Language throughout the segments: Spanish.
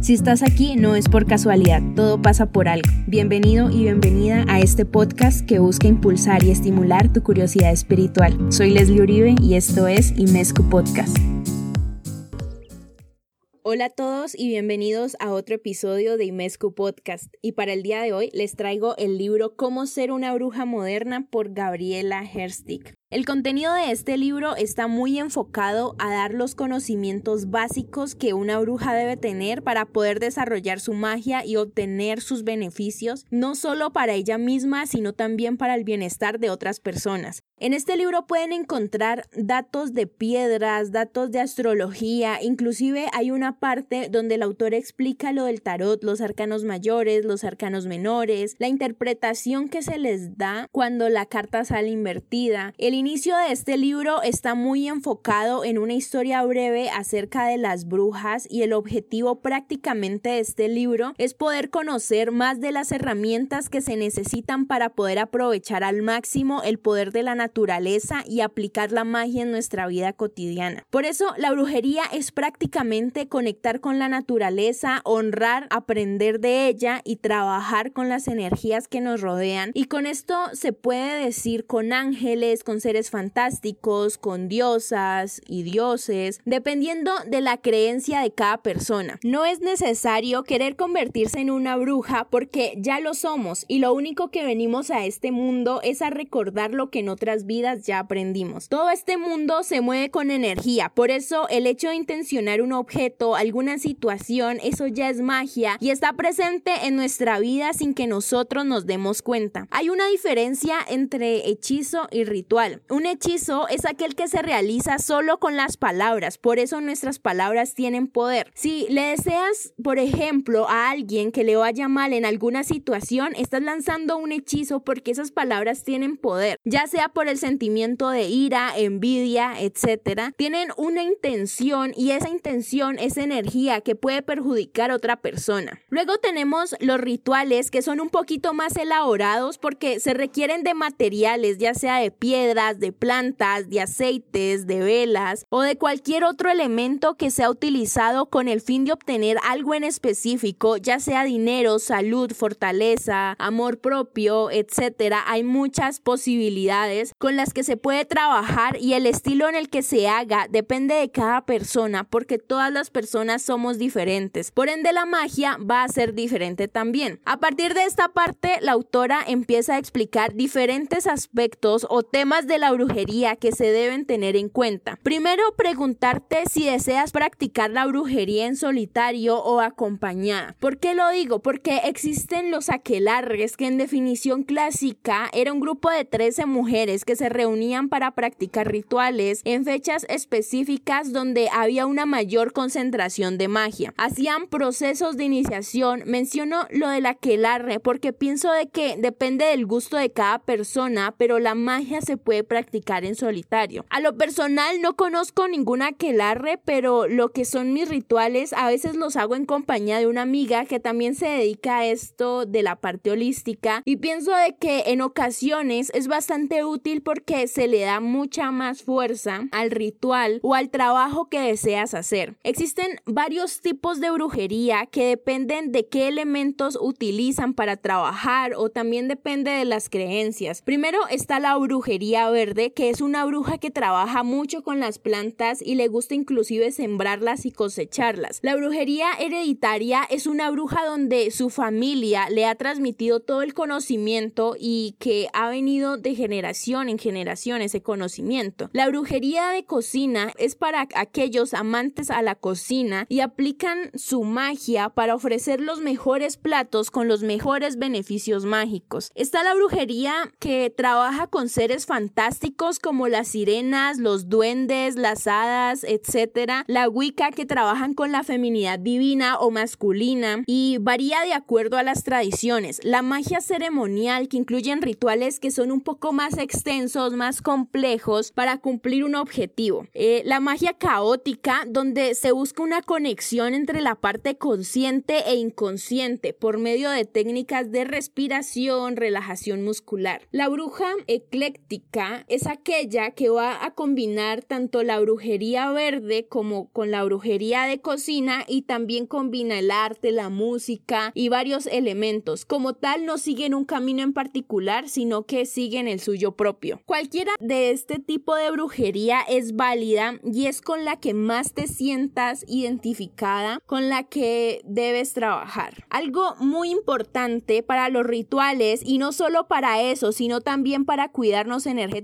Si estás aquí no es por casualidad, todo pasa por algo. Bienvenido y bienvenida a este podcast que busca impulsar y estimular tu curiosidad espiritual. Soy Leslie Uribe y esto es Imescu Podcast. Hola a todos y bienvenidos a otro episodio de Imescu Podcast. Y para el día de hoy les traigo el libro Cómo ser una bruja moderna por Gabriela Herstick. El contenido de este libro está muy enfocado a dar los conocimientos básicos que una bruja debe tener para poder desarrollar su magia y obtener sus beneficios, no solo para ella misma, sino también para el bienestar de otras personas. En este libro pueden encontrar datos de piedras, datos de astrología, inclusive hay una parte donde el autor explica lo del tarot, los arcanos mayores, los arcanos menores, la interpretación que se les da cuando la carta sale invertida, inicio de este libro está muy enfocado en una historia breve acerca de las brujas y el objetivo prácticamente de este libro es poder conocer más de las herramientas que se necesitan para poder aprovechar al máximo el poder de la naturaleza y aplicar la magia en nuestra vida cotidiana. Por eso la brujería es prácticamente conectar con la naturaleza, honrar, aprender de ella y trabajar con las energías que nos rodean. Y con esto se puede decir con ángeles, con seres fantásticos, con diosas y dioses, dependiendo de la creencia de cada persona. No es necesario querer convertirse en una bruja porque ya lo somos y lo único que venimos a este mundo es a recordar lo que en otras vidas ya aprendimos. Todo este mundo se mueve con energía, por eso el hecho de intencionar un objeto, alguna situación, eso ya es magia y está presente en nuestra vida sin que nosotros nos demos cuenta. Hay una diferencia entre hechizo y ritual. Un hechizo es aquel que se realiza solo con las palabras, por eso nuestras palabras tienen poder. Si le deseas, por ejemplo, a alguien que le vaya mal en alguna situación, estás lanzando un hechizo porque esas palabras tienen poder, ya sea por el sentimiento de ira, envidia, etcétera. Tienen una intención y esa intención es energía que puede perjudicar a otra persona. Luego tenemos los rituales que son un poquito más elaborados porque se requieren de materiales, ya sea de piedra, de plantas, de aceites, de velas o de cualquier otro elemento que sea utilizado con el fin de obtener algo en específico, ya sea dinero, salud, fortaleza, amor propio, etcétera. Hay muchas posibilidades con las que se puede trabajar y el estilo en el que se haga depende de cada persona porque todas las personas somos diferentes. Por ende la magia va a ser diferente también. A partir de esta parte la autora empieza a explicar diferentes aspectos o temas de la brujería que se deben tener en cuenta. Primero, preguntarte si deseas practicar la brujería en solitario o acompañada. ¿Por qué lo digo? Porque existen los aquelarres, que en definición clásica era un grupo de 13 mujeres que se reunían para practicar rituales en fechas específicas donde había una mayor concentración de magia. Hacían procesos de iniciación. Menciono lo del aquelarre porque pienso de que depende del gusto de cada persona, pero la magia se puede practicar en solitario. A lo personal no conozco ninguna aquelarre, pero lo que son mis rituales a veces los hago en compañía de una amiga que también se dedica a esto de la parte holística y pienso de que en ocasiones es bastante útil porque se le da mucha más fuerza al ritual o al trabajo que deseas hacer. Existen varios tipos de brujería que dependen de qué elementos utilizan para trabajar o también depende de las creencias. Primero está la brujería verde, que es una bruja que trabaja mucho con las plantas y le gusta inclusive sembrarlas y cosecharlas. La brujería hereditaria es una bruja donde su familia le ha transmitido todo el conocimiento y que ha venido de generación en generación ese conocimiento. La brujería de cocina es para aquellos amantes a la cocina y aplican su magia para ofrecer los mejores platos con los mejores beneficios mágicos. Está la brujería que trabaja con seres fantásticos como las sirenas, los duendes, las hadas, etc. La Wicca que trabajan con la feminidad divina o masculina y varía de acuerdo a las tradiciones. La magia ceremonial que incluyen rituales que son un poco más extensos, más complejos para cumplir un objetivo. Eh, la magia caótica donde se busca una conexión entre la parte consciente e inconsciente por medio de técnicas de respiración, relajación muscular. La bruja ecléctica es aquella que va a combinar tanto la brujería verde como con la brujería de cocina y también combina el arte, la música y varios elementos. Como tal, no siguen un camino en particular, sino que siguen el suyo propio. Cualquiera de este tipo de brujería es válida y es con la que más te sientas identificada, con la que debes trabajar. Algo muy importante para los rituales y no solo para eso, sino también para cuidarnos energéticamente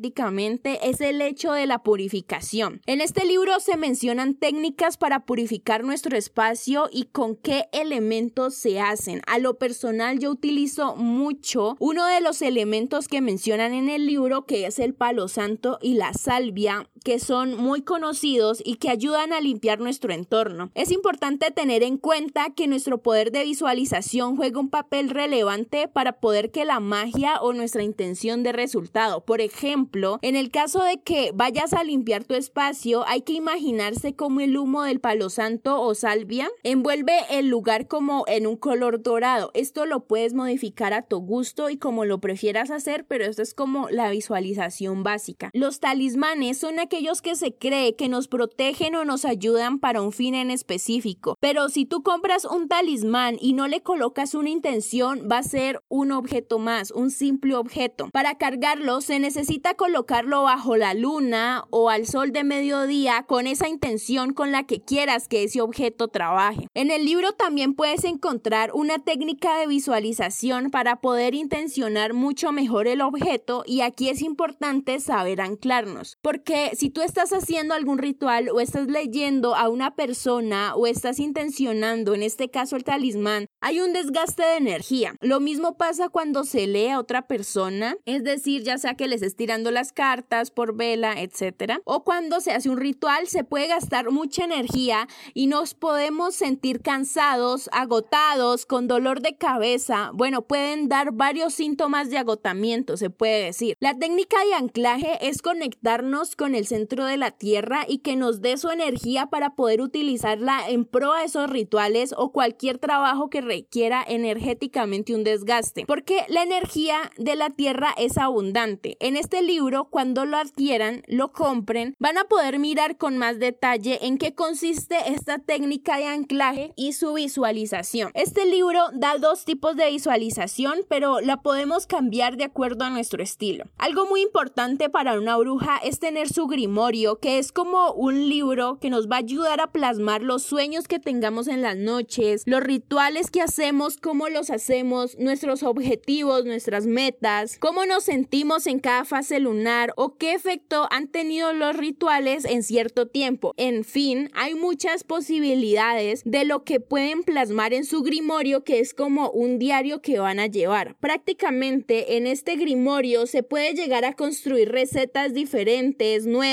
es el hecho de la purificación. En este libro se mencionan técnicas para purificar nuestro espacio y con qué elementos se hacen. A lo personal yo utilizo mucho uno de los elementos que mencionan en el libro que es el palo santo y la salvia que son muy conocidos y que ayudan a limpiar nuestro entorno. Es importante tener en cuenta que nuestro poder de visualización juega un papel relevante para poder que la magia o nuestra intención de resultado. Por ejemplo, en el caso de que vayas a limpiar tu espacio, hay que imaginarse como el humo del palo santo o salvia envuelve el lugar como en un color dorado. Esto lo puedes modificar a tu gusto y como lo prefieras hacer, pero esto es como la visualización básica. Los talismanes son aquellos que se cree que nos protegen o nos ayudan para un fin en específico. Pero si tú compras un talismán y no le colocas una intención, va a ser un objeto más, un simple objeto. Para cargarlo se necesita colocarlo bajo la luna o al sol de mediodía con esa intención con la que quieras que ese objeto trabaje. En el libro también puedes encontrar una técnica de visualización para poder intencionar mucho mejor el objeto y aquí es importante saber anclarnos, porque si si tú estás haciendo algún ritual o estás leyendo a una persona o estás intencionando, en este caso el talismán, hay un desgaste de energía. Lo mismo pasa cuando se lee a otra persona, es decir, ya sea que les estés tirando las cartas por vela, etcétera, o cuando se hace un ritual se puede gastar mucha energía y nos podemos sentir cansados, agotados, con dolor de cabeza. Bueno, pueden dar varios síntomas de agotamiento, se puede decir. La técnica de anclaje es conectarnos con el centro de la tierra y que nos dé su energía para poder utilizarla en pro a esos rituales o cualquier trabajo que requiera energéticamente un desgaste. Porque la energía de la tierra es abundante. En este libro, cuando lo adquieran, lo compren, van a poder mirar con más detalle en qué consiste esta técnica de anclaje y su visualización. Este libro da dos tipos de visualización, pero la podemos cambiar de acuerdo a nuestro estilo. Algo muy importante para una bruja es tener su que es como un libro que nos va a ayudar a plasmar los sueños que tengamos en las noches, los rituales que hacemos, cómo los hacemos, nuestros objetivos, nuestras metas, cómo nos sentimos en cada fase lunar o qué efecto han tenido los rituales en cierto tiempo. En fin, hay muchas posibilidades de lo que pueden plasmar en su grimorio que es como un diario que van a llevar. Prácticamente en este grimorio se puede llegar a construir recetas diferentes, nuevas,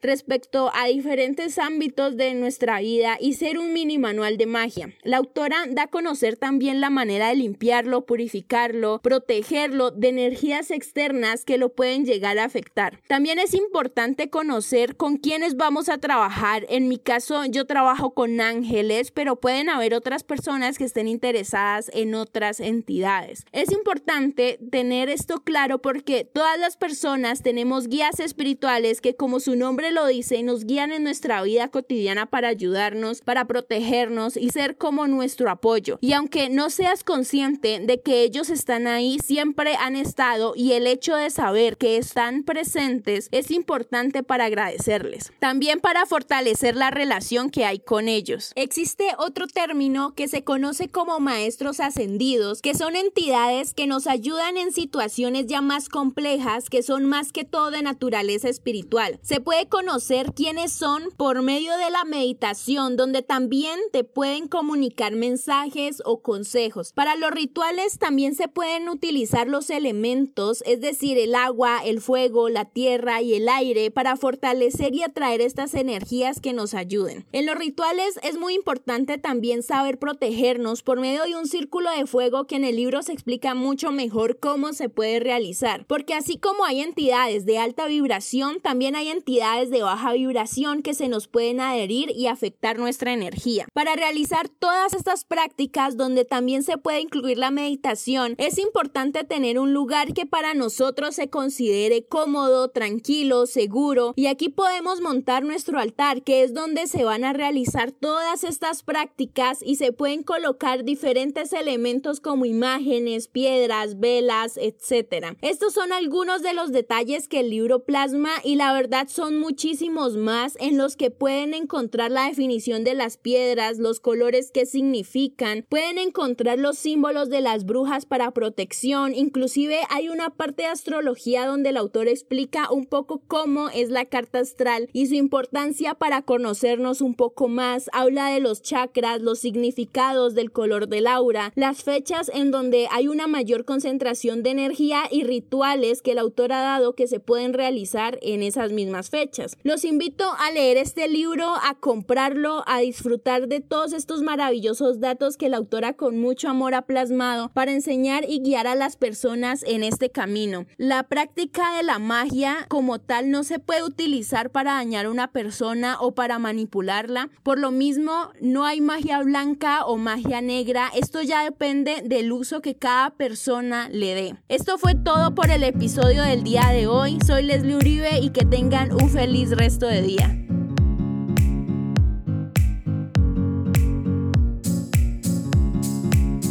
respecto a diferentes ámbitos de nuestra vida y ser un mini manual de magia. La autora da a conocer también la manera de limpiarlo, purificarlo, protegerlo de energías externas que lo pueden llegar a afectar. También es importante conocer con quiénes vamos a trabajar. En mi caso yo trabajo con ángeles, pero pueden haber otras personas que estén interesadas en otras entidades. Es importante tener esto claro porque todas las personas tenemos guías espirituales que como su nombre lo dice, nos guían en nuestra vida cotidiana para ayudarnos, para protegernos y ser como nuestro apoyo. Y aunque no seas consciente de que ellos están ahí, siempre han estado y el hecho de saber que están presentes es importante para agradecerles. También para fortalecer la relación que hay con ellos. Existe otro término que se conoce como maestros ascendidos, que son entidades que nos ayudan en situaciones ya más complejas, que son más que todo de naturaleza espiritual. Se puede conocer quiénes son por medio de la meditación, donde también te pueden comunicar mensajes o consejos. Para los rituales también se pueden utilizar los elementos, es decir, el agua, el fuego, la tierra y el aire, para fortalecer y atraer estas energías que nos ayuden. En los rituales es muy importante también saber protegernos por medio de un círculo de fuego que en el libro se explica mucho mejor cómo se puede realizar, porque así como hay entidades de alta vibración, también hay entidades entidades de baja vibración que se nos pueden adherir y afectar nuestra energía. Para realizar todas estas prácticas donde también se puede incluir la meditación, es importante tener un lugar que para nosotros se considere cómodo, tranquilo, seguro y aquí podemos montar nuestro altar que es donde se van a realizar todas estas prácticas y se pueden colocar diferentes elementos como imágenes, piedras, velas, etc. Estos son algunos de los detalles que el libro plasma y la verdad son muchísimos más en los que pueden encontrar la definición de las piedras, los colores que significan, pueden encontrar los símbolos de las brujas para protección, inclusive hay una parte de astrología donde el autor explica un poco cómo es la carta astral y su importancia para conocernos un poco más, habla de los chakras, los significados del color del aura, las fechas en donde hay una mayor concentración de energía y rituales que el autor ha dado que se pueden realizar en esas mismas fechas. Los invito a leer este libro, a comprarlo, a disfrutar de todos estos maravillosos datos que la autora con mucho amor ha plasmado para enseñar y guiar a las personas en este camino. La práctica de la magia como tal no se puede utilizar para dañar a una persona o para manipularla. Por lo mismo, no hay magia blanca o magia negra. Esto ya depende del uso que cada persona le dé. Esto fue todo por el episodio del día de hoy. Soy Leslie Uribe y que un feliz resto de día.